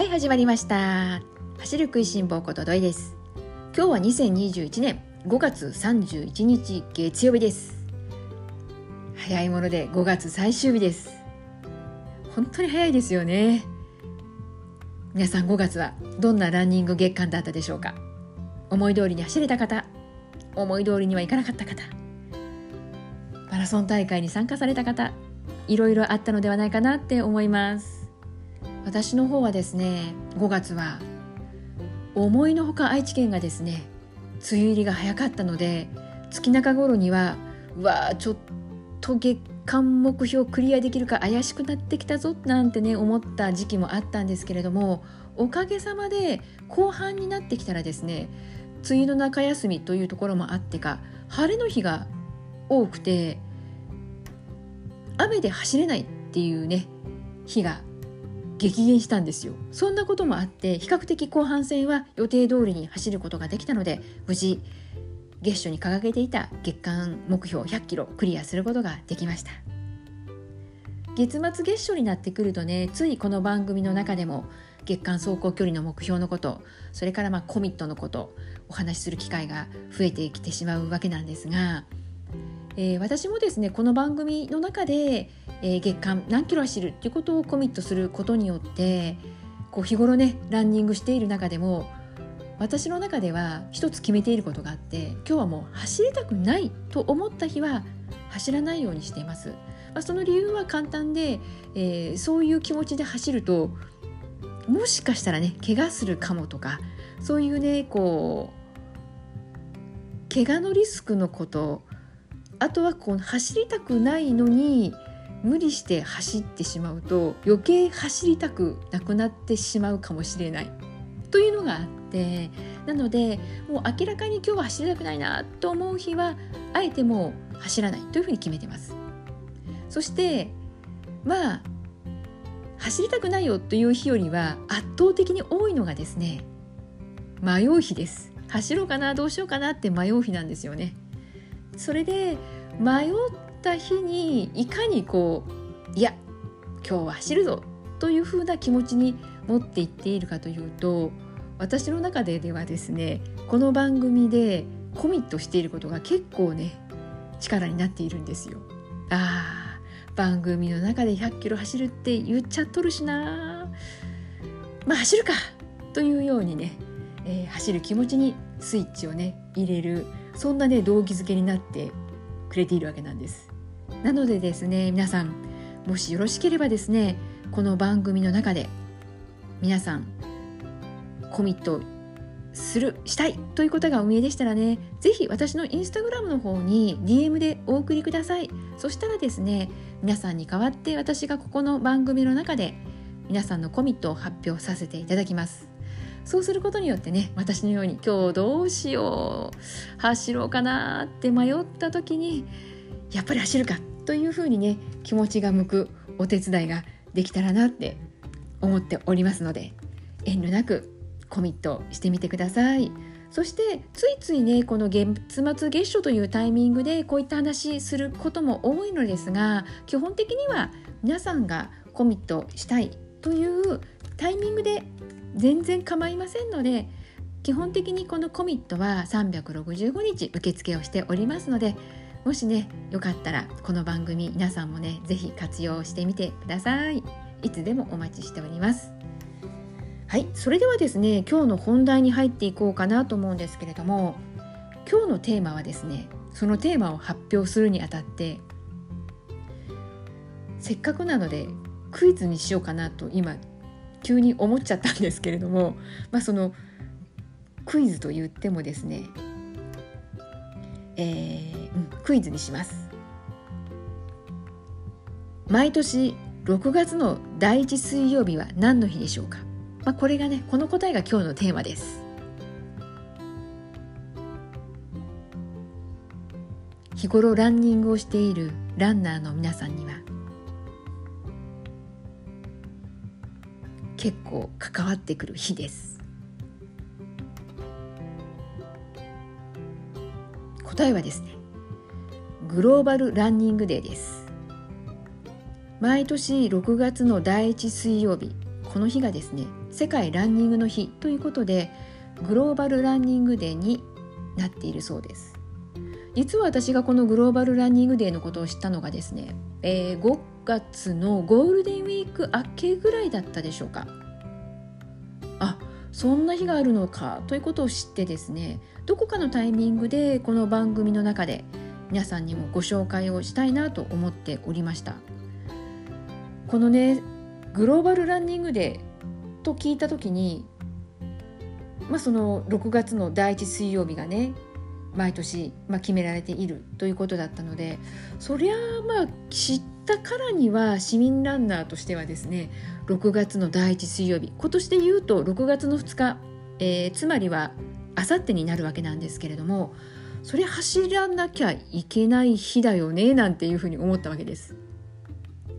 はい始まりました。走る食いしん坊ことどいです。今日は2021年5月31日月曜日です。早いもので5月最終日です。本当に早いですよね。皆さん5月はどんなランニング月間だったでしょうか？思い通りに走れた方思い通りにはいかなかった方マラソン大会に参加された方いろいろあったのではないかなって思います。私の方はですね5月は思いのほか愛知県がですね梅雨入りが早かったので月中頃にはうわちょっと月間目標クリアできるか怪しくなってきたぞなんてね思った時期もあったんですけれどもおかげさまで後半になってきたらですね梅雨の中休みというところもあってか晴れの日が多くて雨で走れないっていうね日が激減したんですよ。そんなこともあって比較的後半戦は予定通りに走ることができたので無事月初に掲げていた月間目標100キロクリアすることができました。月末月初になってくるとねついこの番組の中でも月間走行距離の目標のことそれからまコミットのことお話しする機会が増えてきてしまうわけなんですがえー、私もですねこの番組の中で、えー、月間何キロ走るっていうことをコミットすることによってこう日頃ねランニングしている中でも私の中では一つ決めていることがあって今日はもう走りたくないと思った日は走らないようにしています。まあ、その理由は簡単で、えー、そういう気持ちで走るともしかしたらね怪我するかもとかそういうねこう怪我のリスクのことあとはこう走りたくないのに無理して走ってしまうと余計走りたくなくなってしまうかもしれない。というのがあってなのでもう明らかに今日は走りたくないなと思う日はあえてもう走らない。というふうに決めてます。そしてまあ走りたくないよという日よりは圧倒的に多いのがですね迷う日です。走ろうかなどうしようかなって迷う日なんですよね。それで迷った日にいかにこういや今日は走るぞというふうな気持ちに持っていっているかというと私の中でではですねこの番組でコミットしていることが結構ね力になっているんですよ。あー番組の中で100キロ走るって言っちゃっとるしなまあ走るかというようにね、えー、走る気持ちにスイッチをね入れるそんなね動機づけになってくれているわけなんです。なのでですね皆さんもしよろしければですねこの番組の中で皆さんコミットするしたいということがお見えでしたらね是非私のインスタグラムの方に DM でお送りください。そしたらですね皆さんに代わって私がここの番組の中で皆さんのコミットを発表させていただきます。そうすることによってね私のように今日どうしよう走ろうかなって迷った時にやっぱり走るかというふうにね気持ちが向くお手伝いができたらなって思っておりますので遠慮なくコミットしてみてください。そしてついついねこの月末月初というタイミングでこういった話することも多いのですが基本的には皆さんがコミットしたいというタイミングで全然構いませんので基本的にこのコミットは365日受付をしておりますのでもしねよかったらこの番組皆さんもね是非活用してみてください。いつでもお待ちしております。はいそれではですね今日の本題に入っていこうかなと思うんですけれども今日のテーマはですねそのテーマを発表するにあたってせっかくなのでクイズにしようかなと今急に思っちゃったんですけれども、まあ、そのクイズと言ってもですね、えー、うん、クイズにします。毎年6月の第1水曜日は何の日でしょうか、まあ、これがねこの答えが今日のテーマです。日頃ランニングをしているランナーの皆さんには結構関わってくる日です。答えはですねグローバルランニングデーです。毎年6月の第1水曜日この日がですね世界ランニングの日ということでグローバルランニングデーになっているそうです。実は私がこのグローバルランニングデーのことを知ったのがですね、えー、5月のゴールデンウィーク明けぐらいだったでしょうか。あそんな日があるのか。ということを知ってですねどこかのタイミングでこの番組の中で皆さんにもご紹介をしたいなと思っておりました。このねグローバルランニングデーと聞いた時にまあその6月の第1水曜日がね毎年、まあ、決められているということだったのでそりゃあまあ知ったからには市民ランナーとしてはですね6月の第1水曜日今年で言うと6月の2日、えー、つまりはあさってになるわけなんですけれどもそれ走らなきゃいけない日だよねなんていうふうに思ったわけです。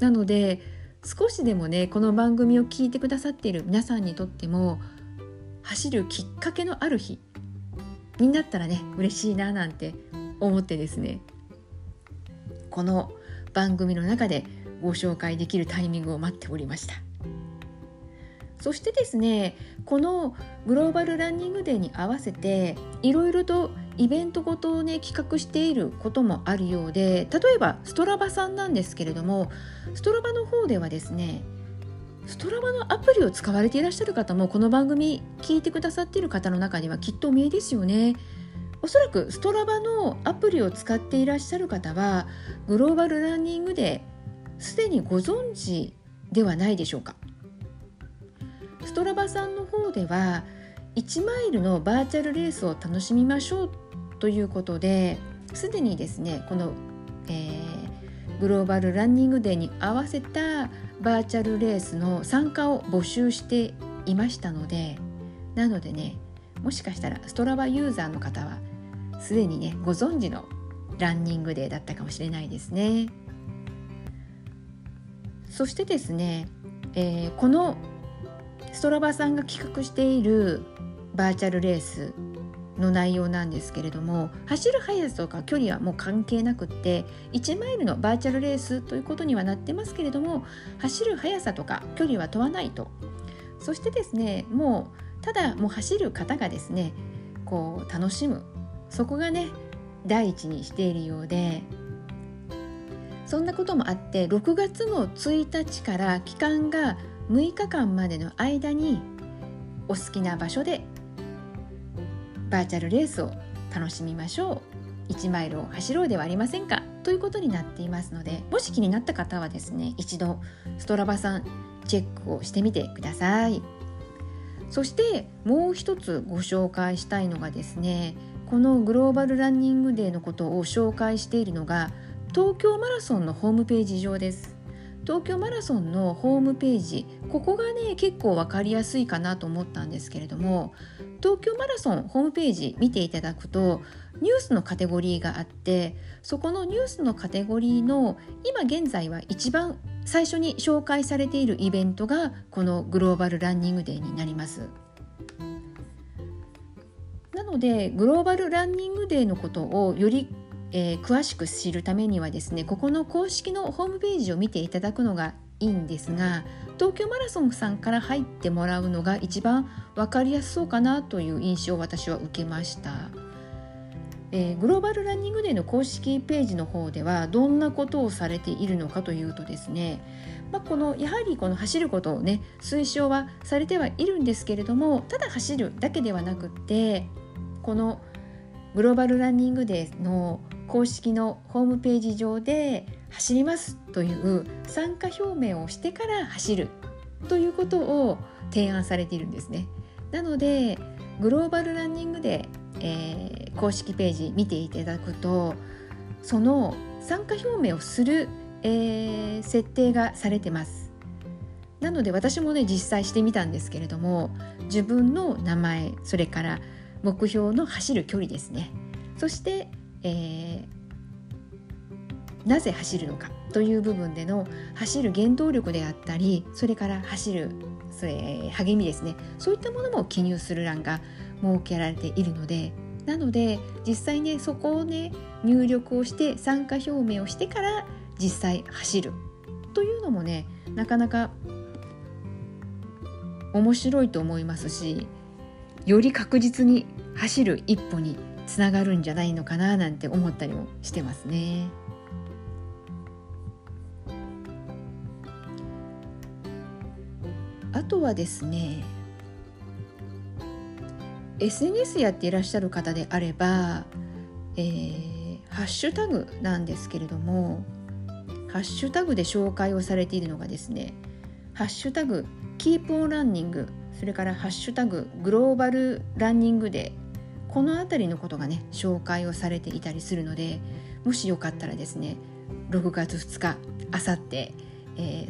なので少しでもねこの番組を聞いてくださっている皆さんにとっても走るきっかけのある日になったらね嬉しいななんて思ってですねこの番組の中でご紹介できるタイミングを待っておりましたそしてですねこのグローバルランニングデーに合わせていろいろとイベントごとをね企画していることもあるようで例えばストラバさんなんですけれどもストラバの方ではですねストラバのアプリを使われていらっしゃる方もこの番組聞いてくださっている方の中にはきっとお見えですよね。おそらくストラバのアプリを使っていらっしゃる方はグローバルランニングですでにご存知ではないでしょうか。ストラバさんの方では1マイルのバーチャルレースを楽しみましょうということですでにですねこの、えー、グローバルランニングデーに合わせたバーチャルレースの参加を募集していましたのでなのでねもしかしたらストラバユーザーの方はすでにねご存知のランニングデーだったかもしれないですね。そしてですね、えー、このストラバさんが企画しているバーチャルレースの内容なんですけれども走る速さとか距離はもう関係なくって1マイルのバーチャルレースということにはなってますけれども走る速さとか距離は問わないとそしてですねもうただもう走る方がですねこう楽しむそこがね第一にしているようでそんなこともあって6月の1日から期間が6日間までの間にお好きな場所でバーチャルレースを楽しみましょう。1マイルを走ろうではありませんか。ということになっていますのでもし気になった方はですね一度ストラバさんチェックをしてみてください。そしてもう一つご紹介したいのがですねこのグローバルランニングデーのことを紹介しているのが東京マラソンのホームページ上です東京マラソンのホームページここがね結構分かりやすいかなと思ったんですけれども東京マラソンホームページ見ていただくとニュースのカテゴリーがあってそこのニュースのカテゴリーの今現在は一番最初に紹介されているイベントがこのグローバルランニングデーになります。なのでグローバルランニングデーのことをよりえー、詳しく知るためにはですねここの公式のホームページを見ていただくのがいいんですが東京マラソンさんから入ってもらうのが一番分かりやすそうかなという印象を私は受けました。えー、グローバルランニングデーの公式ページの方ではどんなことをされているのかというとですね、まあ、このやはりこの走ることをね推奨はされてはいるんですけれどもただ走るだけではなくってこのグローバルランニングデーの公式のホームページ上で走りますという参加表明をしてから走るということを提案されているんですね。なのでグローバルランニングで、えー、公式ページ見ていただくとその参加表明をする、えー、設定がされてます。なので私もね実際してみたんですけれども自分の名前それから目標の走る距離ですね。そしてえー、なぜ走るのかという部分での走る原動力であったりそれから走るそれ励みですね。そういったものも記入する欄が設けられているのでなので実際ねそこをね入力をして参加表明をしてから実際走るというのもねなかなか面白いと思いますしより確実に走る一歩につながるんじゃないのかななんて思ったりもしてますね。あとはですね SNS やっていらっしゃる方であれば、えー、ハッシュタグなんですけれどもハッシュタグで紹介をされているのがですねハッシュタグキープオンランニングそれからハッシュタググローバルランニングでこの辺りのことがね紹介をされていたりするのでもしよかったらですね6月2日あさって、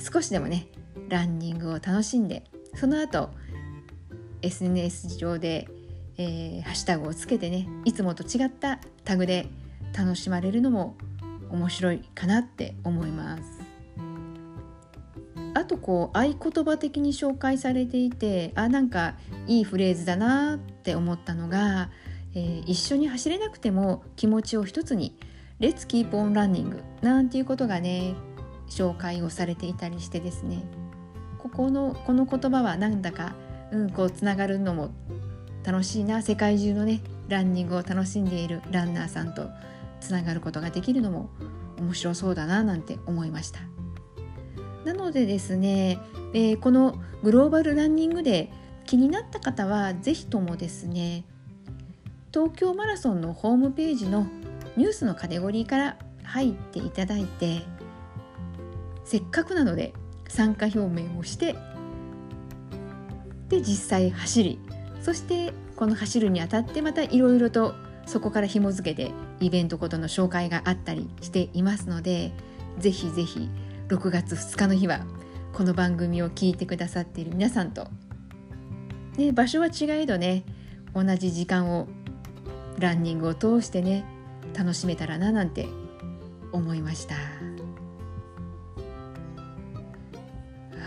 少しでもねランニングを楽しんでその後 SNS 上で、えー、ハッシュタグをつけてねいつもと違ったタグで楽しまれるのも面白いかなって思います。とこう合言葉的に紹介されていてあなんかいいフレーズだなって思ったのが、えー、一緒に走れなくても気持ちを一つに「Let's keep on running」なんていうことがね紹介をされていたりしてですね。ここのこの言葉はなんだか、うん、こうつながるのも楽しいな。世界中のねランニングを楽しんでいるランナーさんとつながることができるのも面白そうだななんて思いました。なのでですね、えー、このグローバルランニングで気になった方は是非ともですね東京マラソンのホームページのニュースのカテゴリーから入っていただいてせっかくなので参加表明をしてで実際走りそしてこの走るにあたってまたいろいろとそこから紐付けてイベントごとの紹介があったりしていますのでぜひぜひ6月2日の日はこの番組を聞いてくださっている皆さんと、ね、場所は違えどね同じ時間をランニングを通してね楽しめたらななんて思いました。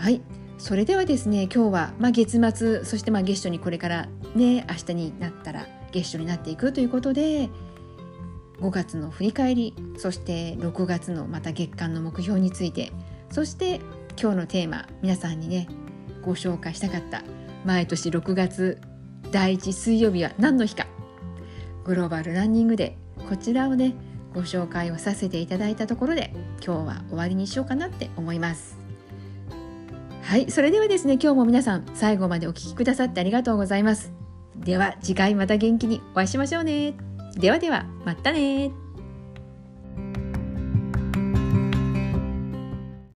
はい。それではですね今日は、まあ、月末そしてまあ月初にこれからね明日になったら月初になっていくということで5月の振り返りそして6月のまた月間の目標についてそして今日のテーマ皆さんにねご紹介したかった毎年6月第1水曜日は何の日かグローバルランニングでこちらをねご紹介をさせていただいたところで今日は終わりにしようかなって思いますはいそれではですね今日も皆さん最後までお聴きくださってありがとうございますでは次回また元気にお会いしましょうね。ではでは、またね